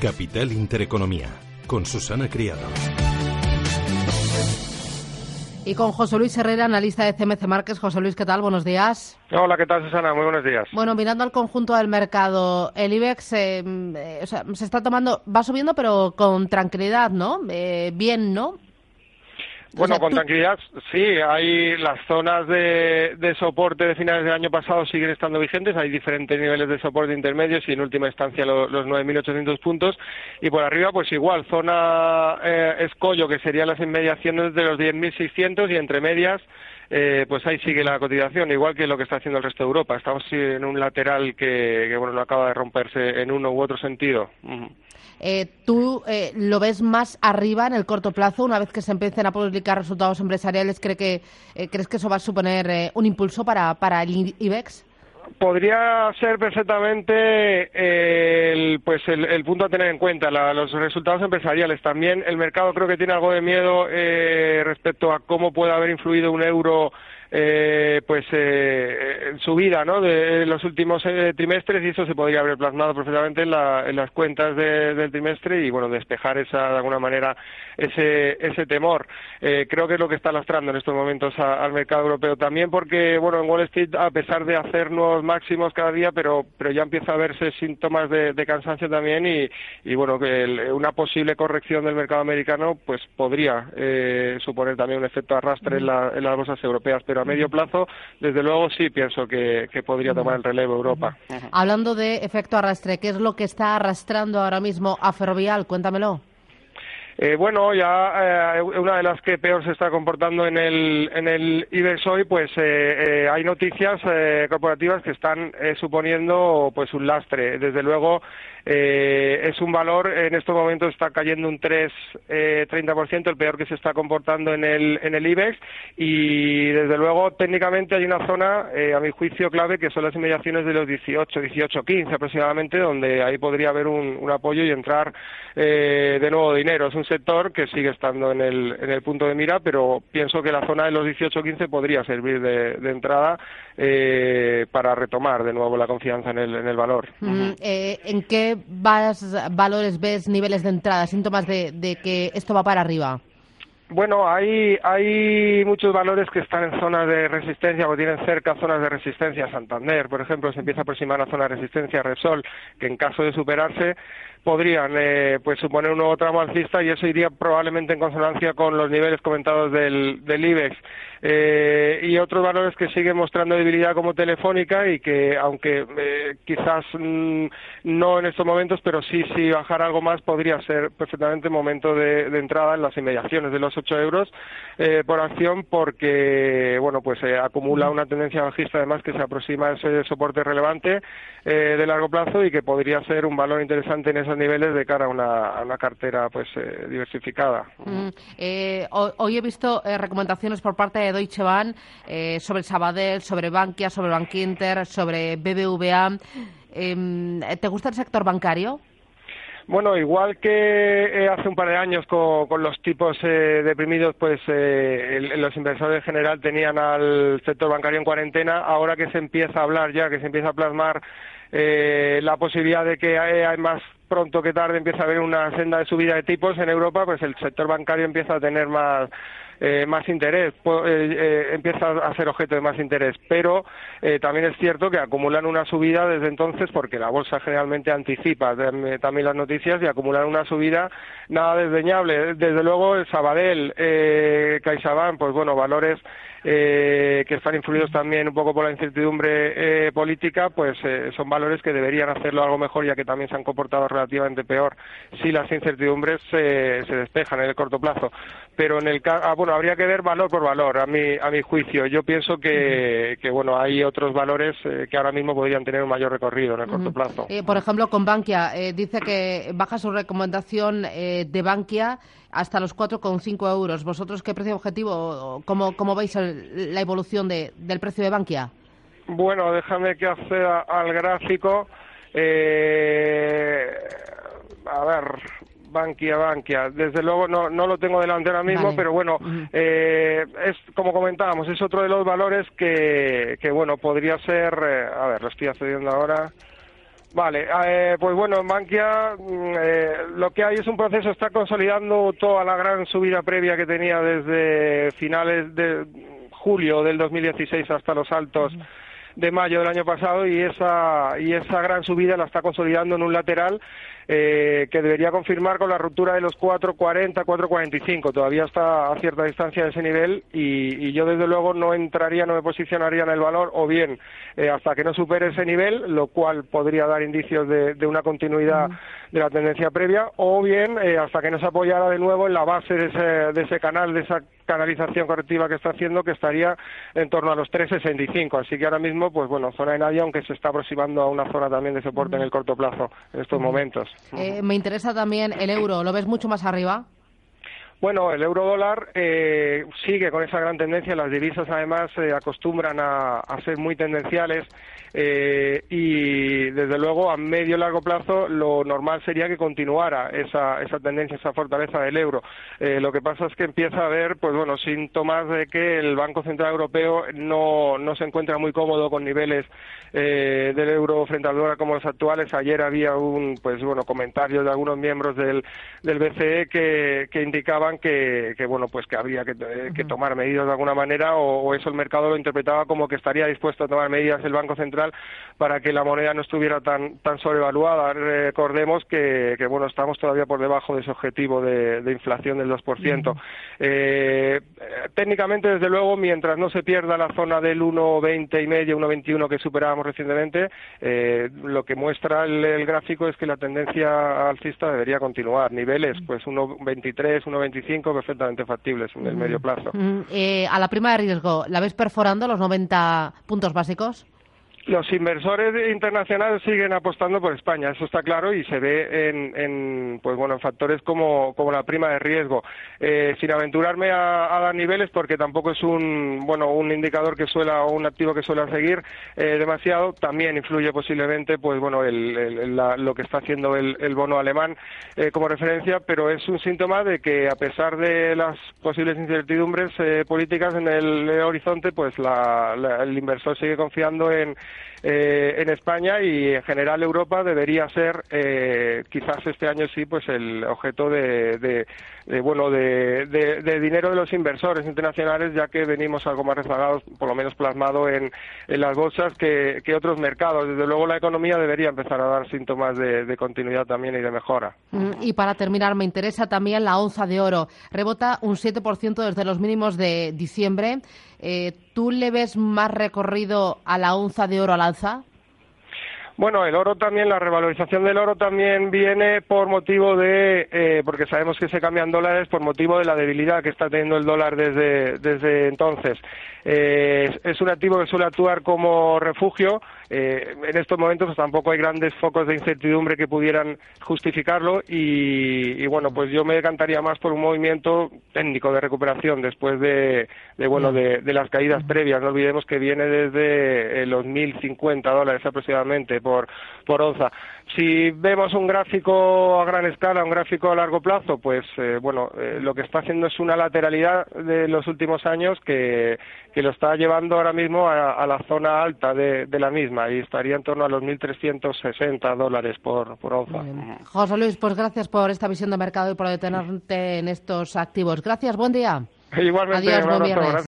Capital Intereconomía, con Susana Criado. Y con José Luis Herrera, analista de CMC Márquez. José Luis, ¿qué tal? Buenos días. Hola, ¿qué tal, Susana? Muy buenos días. Bueno, mirando al conjunto del mercado, el IBEX eh, eh, se está tomando, va subiendo, pero con tranquilidad, ¿no? Eh, bien, ¿no? Bueno, con tranquilidad, sí, hay las zonas de, soporte de finales del año pasado siguen estando vigentes, hay diferentes niveles de soporte intermedios y en última instancia los, 9.800 puntos y por arriba pues igual, zona eh, escollo que serían las inmediaciones de los 10.600 y entre medias eh, pues ahí sigue la cotización, igual que lo que está haciendo el resto de Europa. Estamos en un lateral que, bueno, no acaba de romperse en uno u otro sentido. Eh, ¿Tú eh, lo ves más arriba en el corto plazo, una vez que se empiecen a publicar resultados empresariales? ¿cree que, eh, ¿Crees que eso va a suponer un impulso para, el IBEX? podría ser perfectamente el, pues el, punto a tener en cuenta, los resultados empresariales. También el mercado creo que tiene algo de miedo respecto a cómo puede haber influido un euro eh, pues eh, en su vida ¿no? de los últimos eh, trimestres y eso se podría haber plasmado perfectamente en, las cuentas del trimestre y bueno despejar esa de alguna manera ese ese temor eh, creo que es lo que está lastrando en estos momentos al mercado europeo también porque bueno en Wall Street a pesar de hacer nuevos máximos cada día pero pero ya empieza a verse síntomas de, cansancio también y, y bueno que una posible corrección del mercado americano pues podría suponer también un efecto arrastre en, en las bolsas europeas pero a medio plazo, desde luego sí pienso que, podría tomar el relevo Europa. Hablando de efecto arrastre, ¿qué es lo que está arrastrando ahora mismo a Ferrovial? Cuéntamelo. Eh, bueno, ya eh, una de las que peor se está comportando en el, en el IBEX hoy, pues eh, hay noticias corporativas que están suponiendo pues un lastre. Desde luego, eh, es un valor, en estos momentos está cayendo un 3, eh, 30%, el peor que se está comportando en el, en el IBEX y desde luego técnicamente hay una zona, eh, a mi juicio clave, que son las inmediaciones de los 18, 18, 15 aproximadamente, donde ahí podría haber un, apoyo y entrar eh, de nuevo dinero. Es un sector que sigue estando en el, en el punto de mira, pero pienso que la zona de los 18, 15 podría servir de, de entrada eh, para retomar de nuevo la confianza en el, en el valor. Mm, eh, ¿En qué valores ves niveles de entrada, síntomas de, que esto va para arriba? Bueno, hay, hay muchos valores que están en zonas de resistencia o tienen cerca zonas de resistencia. Santander, por ejemplo, se empieza a aproximar a zona de resistencia Repsol, que en caso de superarse podrían eh, pues suponer un nuevo tramo alcista y eso iría probablemente en consonancia con los niveles comentados del, IBEX. Eh, y otros valores que siguen mostrando debilidad como Telefónica y que, aunque eh, quizás mm, no en estos momentos, pero sí, si bajar algo más, podría ser perfectamente momento de, entrada en las inmediaciones de los 8 euros eh, por acción, porque, bueno, pues acumula una tendencia bajista además que se aproxima a ese soporte relevante de largo plazo y que podría ser un valor interesante en esos niveles de cara a una, cartera pues diversificada. Mm, hoy he visto recomendaciones por parte de Deutsche Bank, eh, sobre Sabadell, sobre Bankia, sobre Bankinter, sobre BBVA. Em, ¿Te gusta el sector bancario? Bueno, igual que eh, hace un par de años con, los tipos eh, deprimidos, pues los inversores en general tenían al sector bancario en cuarentena. Ahora que se empieza a hablar ya, que se empieza a plasmar la posibilidad de que hay más pronto que tarde empieza a haber una senda de subida de tipos en Europa, pues el sector bancario empieza a tener más eh, más interés, eh, eh, empieza a ser objeto de más interés, pero también es cierto que acumulan una subida desde entonces porque la bolsa generalmente anticipa también las noticias y acumulan una subida nada desdeñable. Desde luego el Sabadell, eh, CaixaBank, pues bueno, valores que están influidos también un poco por la incertidumbre política, pues son valores que deberían hacerlo algo mejor ya que también se han comportado relativamente peor si las incertidumbres se despejan en el corto plazo. Pero en el ah, habría que ver valor por valor, a mi, a mi juicio. Yo pienso que, que bueno, hay otros valores eh, que ahora mismo podrían tener un mayor recorrido en el corto plazo. Eh, por ejemplo, con Bankia, eh, dice que baja su recomendación de Bankia hasta los 4,5 euros. ¿Vosotros qué precio objetivo, cómo, cómo veis la evolución de, del precio de Bankia? Bueno, déjame que acceda al gráfico. a ver, Bankia, Bankia. Desde luego no, no lo tengo delante ahora mismo, pero bueno, eh, es como comentábamos, es otro de los valores que, que bueno, podría ser, eh, a ver, lo estoy accediendo ahora. Vale, eh, pues bueno, en Bankia mm, eh, lo que hay es un proceso, está consolidando toda la gran subida previa que tenía desde finales de julio del 2016 hasta los altos de mayo del año pasado y esa, y esa gran subida la está consolidando en un lateral eh, que debería confirmar con la ruptura de los 4.40, 4.45. Todavía está a cierta distancia de ese nivel y, yo desde luego no entraría, no me posicionaría en el valor o bien eh, hasta que no supere ese nivel, lo cual podría dar indicios de, una continuidad de la tendencia previa, o bien eh, hasta que no se apoyara de nuevo en la base de ese, de ese canal, de esa canalización correctiva que está haciendo, que estaría en torno a los 3,65. Así que ahora mismo, pues bueno, zona de nadie, aunque se está aproximando a una zona también de soporte en el corto plazo en estos momentos. Eh, me interesa también el euro. ¿Lo ves mucho más arriba? Bueno, el euro dólar eh, sigue con esa gran tendencia. Las divisas, además, se acostumbran a, ser muy tendenciales eh, y, desde luego, a medio y largo plazo, lo normal sería que continuara esa, esa tendencia, esa fortaleza del euro. Eh, lo que pasa es que empieza a haber, pues bueno, síntomas de que el Banco Central Europeo no, no se encuentra muy cómodo con niveles del euro frente al dólar como los actuales. Ayer había un, pues bueno, comentarios de algunos miembros del, del BCE que, que indicaban que, bueno pues que habría que, eh, tomar medidas de alguna manera o, eso el mercado lo interpretaba como que estaría dispuesto a tomar medidas el Banco Central para que la moneda no estuviera tan tan sobrevaluada. Recordemos que, bueno estamos todavía por debajo de ese objetivo de, inflación del 2% eh, técnicamente desde luego mientras no se pierda la zona del 1,20 y medio 1,21 que superábamos recientemente eh, lo que muestra el, gráfico es que la tendencia alcista debería continuar. Niveles pues 1,23 1,25 perfectamente factibles en el medio plazo. Eh, a la prima de riesgo, ¿la ves perforando los 90 puntos básicos? Los inversores internacionales siguen apostando por España, eso está claro y se ve en, pues bueno, en factores como, como la prima de riesgo. Eh, sin aventurarme a, dar niveles, porque tampoco es un bueno un indicador que suela o un activo que suele seguir eh, demasiado, también influye posiblemente, pues bueno, lo que está haciendo el, bono alemán eh, como referencia, pero es un síntoma de que a pesar de las posibles incertidumbres políticas en el horizonte, pues el inversor sigue confiando en eh, en España y en general Europa debería ser eh, quizás este año sí pues el objeto de, bueno de, dinero de los inversores internacionales ya que venimos algo más rezagados por lo menos plasmado en, las bolsas que, otros mercados. Desde luego la economía debería empezar a dar síntomas de, continuidad también y de mejora. Mm, y para terminar me interesa también la onza de oro. Rebota un 7% desde los mínimos de diciembre. Eh, ¿Tú le ves más recorrido a la onza de oro al alza? Bueno, el oro también, la revalorización del oro también viene por motivo de, eh, porque sabemos que se cambian dólares por motivo de la debilidad que está teniendo el dólar desde, desde entonces. Eh, es un activo que suele actuar como refugio. Eh, en estos momentos pues, tampoco hay grandes focos de incertidumbre que pudieran justificarlo y, bueno, pues yo me decantaría más por un movimiento técnico de recuperación después de, bueno, de, las caídas previas. No olvidemos que viene desde los 1.050 dólares aproximadamente por, por onza. Si vemos un gráfico a gran escala, un gráfico a largo plazo, pues eh, bueno, lo que está haciendo es una lateralidad de los últimos años que, que lo está llevando ahora mismo a, la zona alta de, la misma y estaría en torno a los 1.360 dólares por, por onza. José Luis, pues gracias por esta visión de mercado y por detenerte en estos activos. Gracias, buen día. Igualmente, Adiós, buen viernes.